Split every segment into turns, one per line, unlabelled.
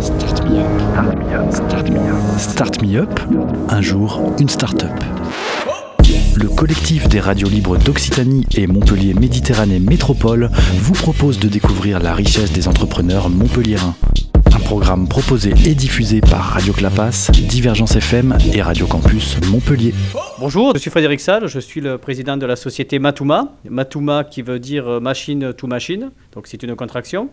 Start me up. Start me up. Un jour, une start-up. Le collectif des radios libres d'Occitanie et Montpellier Méditerranée Métropole vous propose de découvrir la richesse des entrepreneurs montpelliérains. Un programme proposé et diffusé par Radio Clapas, Divergence FM et Radio Campus Montpellier.
Bonjour, je suis Frédéric Salle, je suis le président de la société Matuma. Matuma qui veut dire machine to machine, donc c'est une contraction.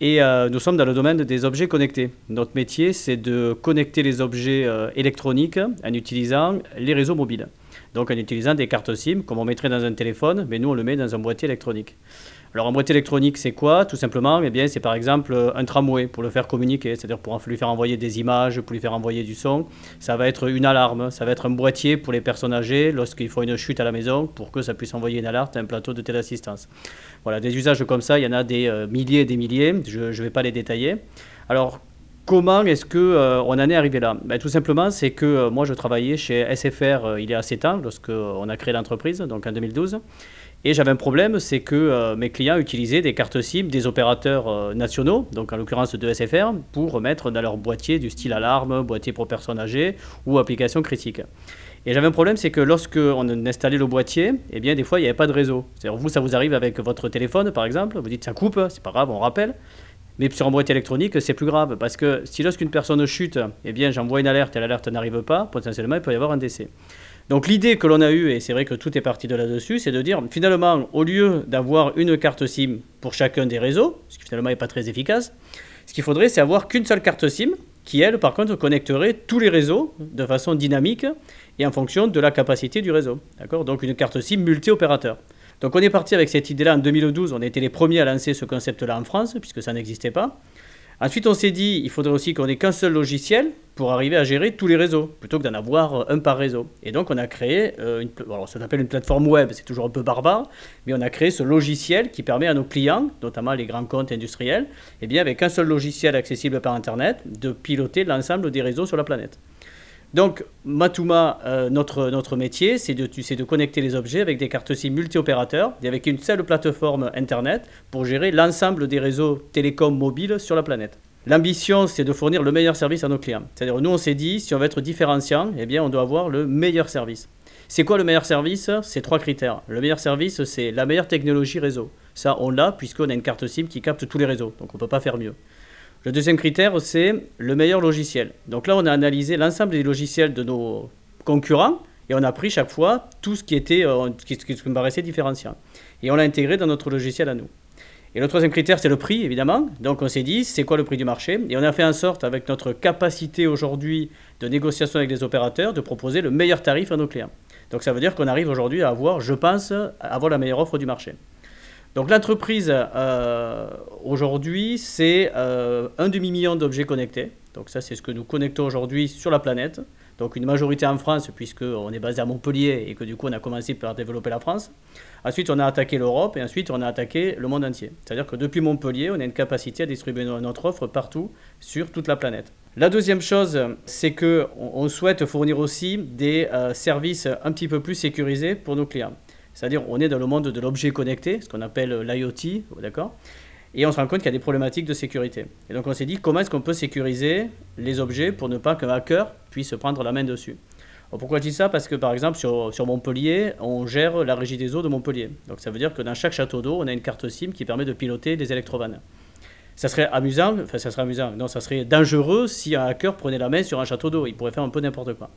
Et euh, nous sommes dans le domaine des objets connectés. Notre métier, c'est de connecter les objets euh, électroniques en utilisant les réseaux mobiles. Donc en utilisant des cartes SIM, comme on mettrait dans un téléphone, mais nous on le met dans un boîtier électronique. Alors un boîtier électronique, c'est quoi Tout simplement, eh bien, c'est par exemple un tramway pour le faire communiquer, c'est-à-dire pour lui faire envoyer des images, pour lui faire envoyer du son. Ça va être une alarme, ça va être un boîtier pour les personnes âgées lorsqu'il faut une chute à la maison pour que ça puisse envoyer une alerte un plateau de téléassistance. Voilà, des usages comme ça, il y en a des euh, milliers et des milliers, je ne vais pas les détailler. Alors, Comment est-ce qu'on euh, on en est arrivé là? Ben, Tout simplement, c'est que euh, moi, je travaillais chez SFR il y a 7 ans, lorsqu'on a créé l'entreprise, donc en 2012. Et j'avais un problème, c'est que euh, mes clients utilisaient des cartes SIM des opérateurs euh, nationaux, donc en l'occurrence de SFR, pour mettre dans leur boîtier du style alarme, boîtier pour personnes âgées ou application critique. Et j'avais un problème, c'est que lorsque on installait le boîtier, eh bien des fois il n'y avait pas de réseau. C'est-à-dire vous, ça vous arrive avec votre téléphone par exemple, vous dites ça coupe, c'est pas grave, on rappelle. Mais sur un boîtier électronique, c'est plus grave parce que si lorsqu'une personne chute, eh bien j'envoie une alerte et l'alerte n'arrive pas, potentiellement il peut y avoir un décès. Donc l'idée que l'on a eue, et c'est vrai que tout est parti de là-dessus, c'est de dire finalement, au lieu d'avoir une carte SIM pour chacun des réseaux, ce qui finalement n'est pas très efficace, ce qu'il faudrait, c'est avoir qu'une seule carte SIM qui, elle, par contre, connecterait tous les réseaux de façon dynamique et en fonction de la capacité du réseau. D'accord? Donc une carte SIM multi-opérateur. Donc on est parti avec cette idée-là en 2012, on été les premiers à lancer ce concept-là en France, puisque ça n'existait pas. Ensuite, on s'est dit, il faudrait aussi qu'on ait qu'un seul logiciel pour arriver à gérer tous les réseaux, plutôt que d'en avoir euh, un par réseau. Et donc, on a créé, euh, une, alors ça s'appelle une plateforme web, c'est toujours un peu barbare, mais on a créé ce logiciel qui permet à nos clients, notamment les grands comptes industriels, et eh bien, avec un seul logiciel accessible par Internet, de piloter l'ensemble des réseaux sur la planète. Donc, Matuma, euh, notre, métier, c'est de, de connecter les objets avec des cartes SIM multi-opérateurs et avec une seule plateforme Internet pour gérer l'ensemble des réseaux télécoms mobiles sur la planète. L'ambition, c'est de fournir le meilleur service à nos clients. C'est-à-dire, nous, on s'est dit, si on veut être différenciant, eh bien, on doit avoir le meilleur service. C'est quoi le meilleur service? C'est trois critères. Le meilleur service, c'est la meilleure technologie réseau. Ça, on l'a puisqu'on a une carte SIM qui capte tous les réseaux. Donc, on ne peut pas faire mieux. Le deuxième critère, c'est le meilleur logiciel. Donc là, on a analysé l'ensemble des logiciels de nos concurrents et on a pris chaque fois tout ce qui, était, euh, qui, qui me paraissait différenciant. Et on l'a intégré dans notre logiciel à nous. Et le troisième critère, c'est le prix, évidemment. Donc on s'est dit, c'est quoi le prix du marché? Et on a fait en sorte, avec notre capacité aujourd'hui de négociation avec les opérateurs, de proposer le meilleur tarif à nos clients. Donc ça veut dire qu'on arrive aujourd'hui à avoir, je pense, à avoir la meilleure offre du marché. Donc l'entreprise euh, aujourd'hui, c'est euh, un demi-million d'objets connectés. Donc ça, c'est ce que nous connectons aujourd'hui sur la planète. Donc une majorité en France, puisqu'on est basé à Montpellier et que du coup on a commencé par développer la France. Ensuite, on a attaqué l'Europe et ensuite on a attaqué le monde entier. C'est-à-dire que depuis Montpellier, on a une capacité à distribuer notre offre partout sur toute la planète. La deuxième chose, c'est qu'on on souhaite fournir aussi des euh, services un petit peu plus sécurisés pour nos clients. C'est-à-dire, on est dans le monde de l'objet connecté, ce qu'on appelle l'IoT, d'accord? Et on se rend compte qu'il y a des problématiques de sécurité. Et donc, on s'est dit, comment est-ce qu'on peut sécuriser les objets pour ne pas qu'un hacker puisse prendre la main dessus? Pourquoi je dis ça? Parce que par exemple sur, sur, Montpellier, on gère la régie des eaux de Montpellier. Donc ça veut dire que dans chaque château d'eau, on a une carte SIM qui permet de piloter des électrovannes. Ça serait amusant, enfin ça serait amusant, non, ça serait dangereux si un hacker prenait la main sur un château d'eau. Il pourrait faire un peu n'importe quoi.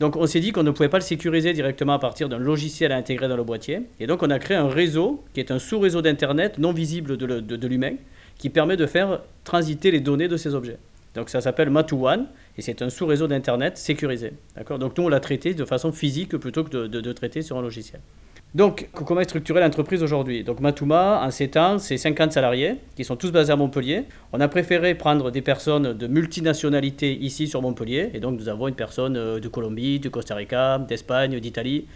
Donc on s'est dit qu'on ne pouvait pas le sécuriser directement à partir d'un logiciel intégré dans le boîtier. Et donc on a créé un réseau qui est un sous-réseau d'Internet non visible de, l'humain qui permet de faire transiter les données de ces objets. Donc ça s'appelle Matu1 et c'est un sous-réseau d'Internet sécurisé. Donc nous on l'a traité de façon physique plutôt que de traiter sur un logiciel. Donc, comment est structurée l'entreprise aujourd'hui? Donc, Matuma, en 7 ans, c'est 50 salariés qui sont tous basés à Montpellier. On a préféré prendre des personnes de multinationalité ici sur Montpellier. Et donc, nous avons une personne euh, de Colombie, de Costa Rica, d'Espagne, d'Italie.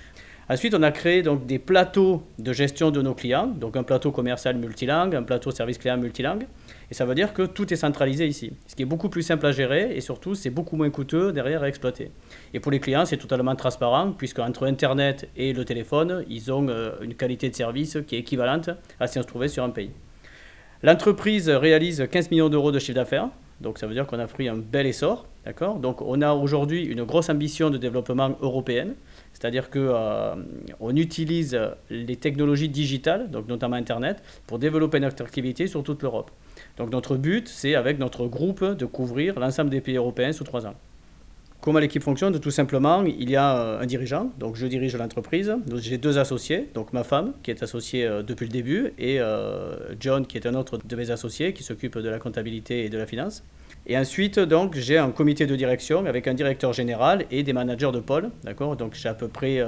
Ensuite, on a créé donc des plateaux de gestion de nos clients, donc un plateau commercial multilingue, un plateau service client multilingue. Et ça veut dire que tout est centralisé ici, ce qui est beaucoup plus simple à gérer et surtout c'est beaucoup moins coûteux derrière à exploiter. Et pour les clients, c'est totalement transparent puisque entre Internet et le téléphone, ils ont euh, une qualité de service qui est équivalente à si on se trouvait sur un pays. L'entreprise réalise 15 millions d'euros de chiffre d'affaires Donc ça veut dire qu'on a pris un bel essor. D'accord? Donc on a aujourd'hui une grosse ambition de développement européenne. C'est-à-dire qu'on euh, utilise les technologies digitales, donc notamment Internet, pour développer notre activité sur toute l'Europe. Donc notre but, c'est avec notre groupe de couvrir l'ensemble des pays européens sous trois ans. Comment l'équipe fonctionne Tout simplement, il y a euh, un dirigeant, donc je dirige l'entreprise. J'ai deux associés, donc ma femme qui est associée euh, depuis le début et euh, John qui est un autre de mes associés qui s'occupe de la comptabilité et de la finance. Et ensuite, donc, j'ai un comité de direction avec un directeur général et des managers de pôle. D'accord? Donc, j'ai à peu près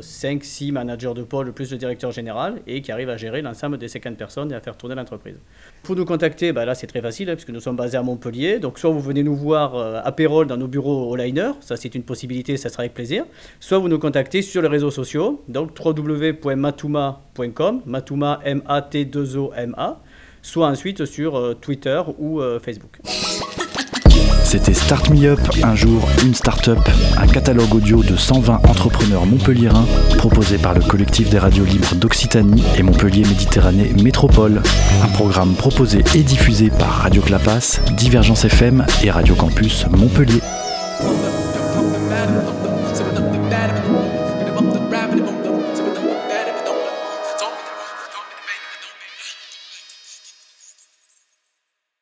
5-6 managers de pôle plus le directeur général et qui arrivent à gérer l'ensemble des 50 personnes et à faire tourner l'entreprise. Pour nous contacter, bah là, c'est très facile hein, puisque nous sommes basés à Montpellier. Donc, soit vous venez nous voir à Pérol dans nos bureaux au Ça c'est une possibilité, ça sera avec plaisir. Soit vous nous contactez sur les réseaux sociaux, donc www.matuma.com, Matuma M-A-T-2-O-M-A, soit ensuite sur Twitter ou Facebook.
C'était Start Me Up, un jour, une start-up, un catalogue audio de 120 entrepreneurs montpelliérains proposé par le collectif des radios libres d'Occitanie et Montpellier Méditerranée Métropole. Un programme proposé et diffusé par Radio Clapas, Divergence FM et Radio Campus Montpellier. land of the